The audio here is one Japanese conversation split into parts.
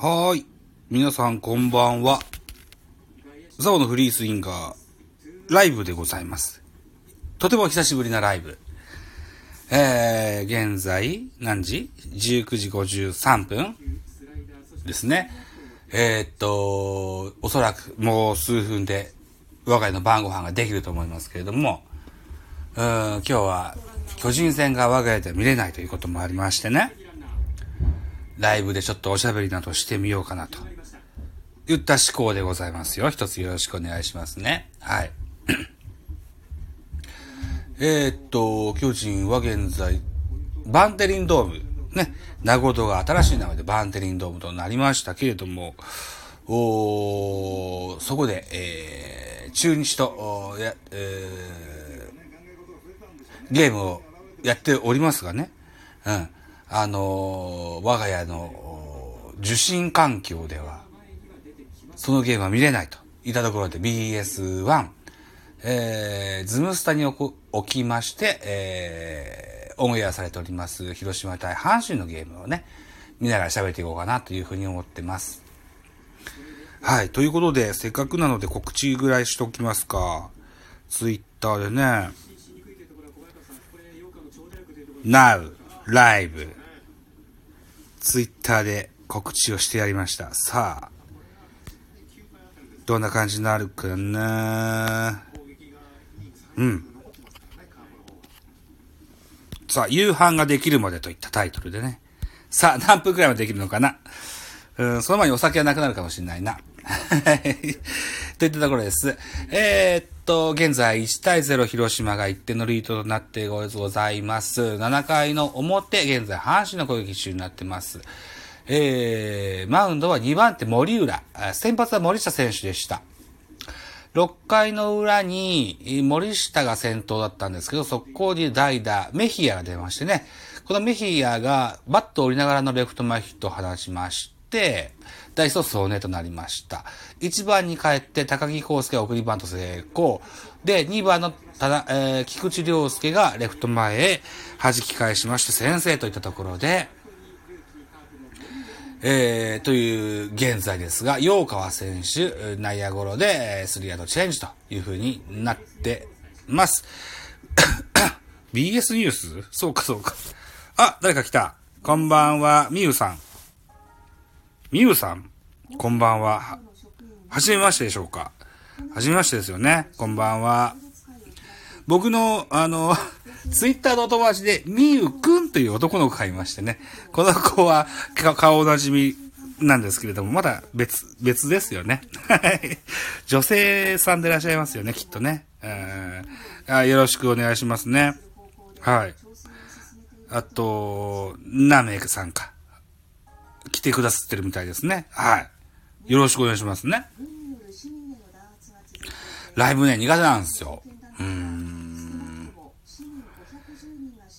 はーい。皆さんこんばんは。ザオのフリースインガー、ライブでございます。とても久しぶりなライブ。えー、現在、何時 ?19 時53分ですね。えー、っと、おそらくもう数分で我が家の晩ご飯ができると思いますけれども、うん今日は巨人戦が我が家では見れないということもありましてね。ライブでちょっとおしゃべりなどしてみようかなと。言った思考でございますよ。一つよろしくお願いしますね。はい。えっと、巨人は現在、バンテリンドーム、ね、名古屋が新しい名前でバンテリンドームとなりましたけれども、おそこで、えー、中日と、や、えー、ゲームをやっておりますがね、うん。あの我が家の受信環境では、そのゲームは見れないといたところで BS1、えー、ズムスタに置く置きまして、えー、オンエアされております広島対阪神のゲームをね、見ながら喋っていこうかなというふうに思ってます。はい。ということで、せっかくなので告知ぐらいしておきますか。ツイッターでね、Now, Live、ツイッターで告知をしてやりました。さあ、どんな感じになるかな？うん。さあ、夕飯ができるまでといったタイトルでね。さあ、何分くらいまでできるのかな？うん、その前にお酒はなくなるかもしれないな。といったところです。えー、っと、現在1対0広島が1点のリードとなってございます。7回の表、現在阪神の攻撃中になってます。えー、マウンドは2番手森浦。先発は森下選手でした。6回の裏に森下が先頭だったんですけど、速攻に代打、メヒアが出ましてね、このメヒアがバットを折りながらのレフト前ヒットを放ちまして、ダイソー総ネとなりました。1番に帰って高木康介が送りバント成功。で、2番のただ、えー菊池涼介がレフト前へ弾き返しまして先制といったところで、えー、という現在ですが、陽川選手、内野ゴロで、えースリーアウトチェンジという風になってます。BS ニュース？そうかそうか。あ、誰か来た。こんばんは、みゆさん。みゆさんこんばんは。はじめましてでしょうかはじめましてですよね。こんばんは。僕の、あの、ツイッターのお友達で、みゆくんという男の子がいましてね。この子は、か顔なじみなんですけれども、まだ別、別ですよね。はい女性さんでいらっしゃいますよね、きっとね。うんあよろしくお願いしますね。はい。あと、ナメさんか。来てくださってるみたいですね。はい。よろしくお願いしますね。ライブね、苦手なんですよ。うーん。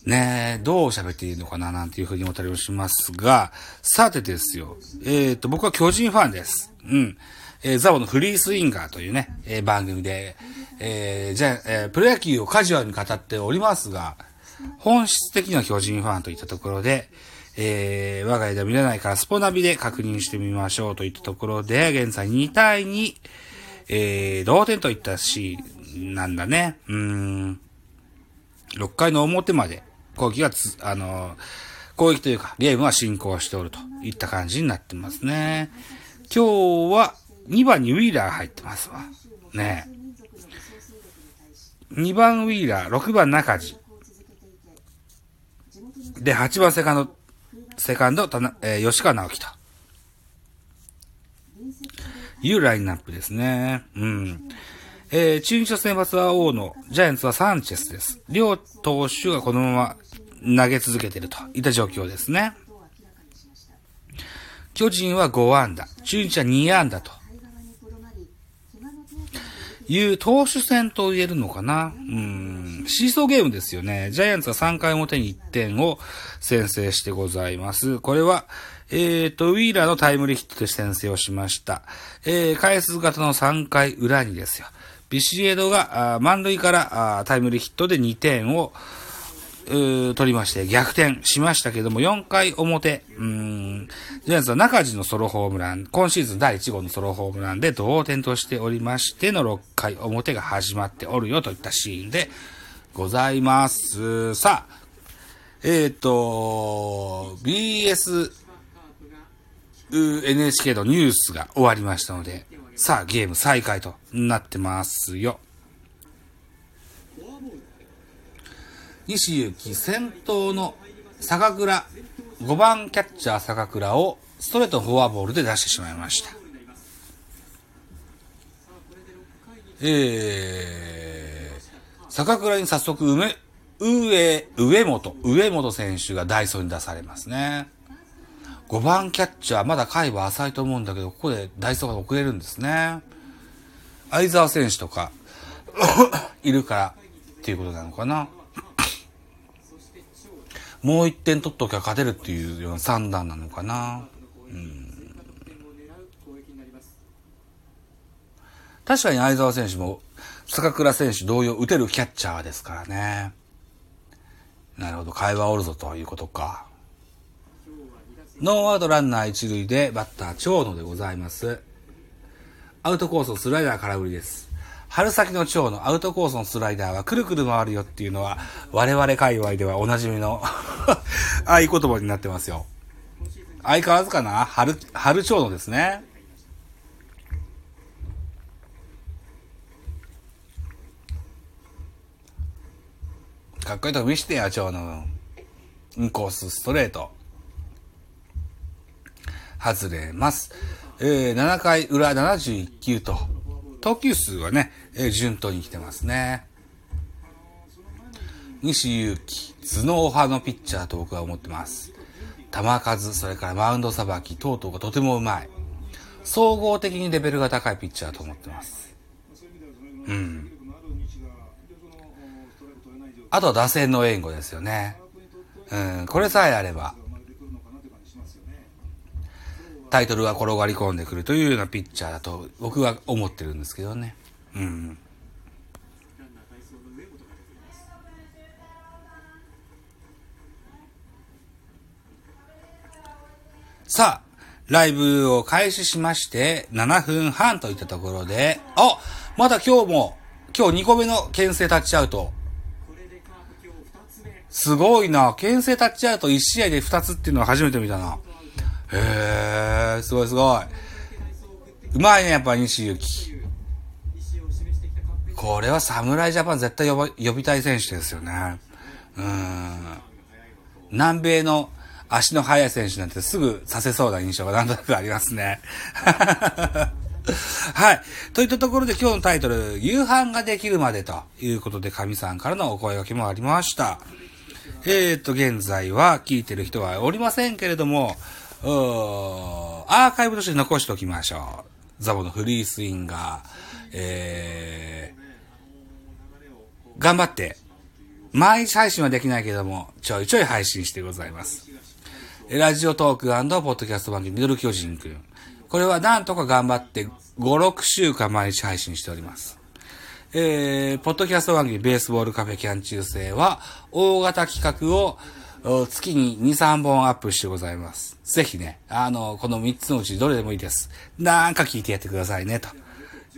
ねえ、どう喋っていいのかななんていうふうに思ったりもしますが、さてですよ。えっ、と、僕は巨人ファンです。うん。えーザボのフリースインガーというね、えー番組で、えーじゃあ、えープロ野球をカジュアルに語っておりますが、本質的には巨人ファンといったところで、えー我が家では見れないからスポナビで確認してみましょうといったところで、現在2対2、えー同点といったシーンなんだね。うん。6回の表まで攻撃がつ、あの、攻撃というか、ゲームは進行しておるといった感じになってますね。今日は2番にウィーラー入ってますわ。ね2番ウィーラー、6番中地。で、8番セカンド、セカンド、たなえー吉川直樹と。いうラインナップですね。うん。えー、中日の先発は大野、ジャイアンツはサンチェスです。両投手がこのまま投げ続けてるといった状況ですね。巨人は5安打、中日は2安打という投手戦と言えるのかな？うん、シーソーゲームですよね。ジャイアンツは3回表に1点を先制してございます。これは、えーと、ウィーラーのタイムリーヒットで先制をしました。えー、回数型の3回裏にですよ。ビシエドが、満塁からあタイムリーヒットで2点を、取りまして逆転しましたけども、4回表、うん、ジャイアンツは中地のソロホームラン、今シーズン第1号のソロホームランで同点としておりましての6回表が始まっておるよといったシーンでございます。さあ、えっ、ー、と、BS、NHK のニュースが終わりましたので、さあゲーム再開となってますよ。西行き先頭の坂倉、5番キャッチャー坂倉をストレートフォアボールで出してしまいました。えー、坂倉に早速、梅、上、上本、上本選手がダイソーに出されますね。5番キャッチャー、まだ回は浅いと思うんだけど、ここでダイソーが遅れるんですね。相沢選手とか、いるから、っていうことなのかな。もう1点取っときゃ勝てるっていうような算段なのかな。うん。確かに相沢選手も坂倉選手同様打てるキャッチャーですからね。なるほど、会話おるぞということか。ノーアウトランナー一塁でバッター長野でございます。アウトコースのスライダー空振りです。春先の蝶のアウトコースのスライダーはくるくる回るよっていうのは、我々界隈ではおなじみの 合言葉になってますよ。相変わらずかな？春、春蝶のですね。かっこいいとこ見してや、蝶の。インコースストレート。外れます。えー、7回裏71球と。投球数はね、えー、順当に来てますね。西祐希、頭脳派のピッチャーと僕は思ってます。球数、それからマウンドさばき等々がとてもうまい。総合的にレベルが高いピッチャーと思ってます。うん。あとは打線の援護ですよね。うん、これさえあれば、タイトルが転がり込んでくるというようなピッチャーだと僕は思ってるんですけどね。うん。さあ、ライブを開始しまして7分半といったところで、あまだ今日も、今日2個目の牽制タッチアウト。すごいな。牽制タッチアウト1試合で2つっていうのは初めて見たな。へえ、すごいすごい。うまいね、やっぱ西行き。これは侍ジャパン絶対呼ば呼びたい選手ですよね。うん。南米の足の速い選手なんてすぐさせそうな印象がなんとなくありますね。はい。といったところで今日のタイトル、夕飯ができるまでということで、神さんからのお声掛けもありました。えーと、現在は聞いてる人はおりませんけれども、ーアーカイブとして残しておきましょう。ザボのフリースインガー、えー、頑張って、毎日配信はできないけども、ちょいちょい配信してございます。ラジオトークポッドキャスト番組ミドル巨人くん。これはなんとか頑張って5、6週間毎日配信しております。えー、ポッドキャスト番組ベースボールカフェキャン中世は大型企画を月に2、3本アップしてございます。ぜひね、あの、この3つのうちどれでもいいです。なんか聞いてやってくださいね、と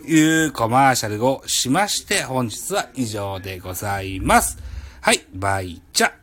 いうコマーシャルをしまして、本日は以上でございます。はい、バイチャ。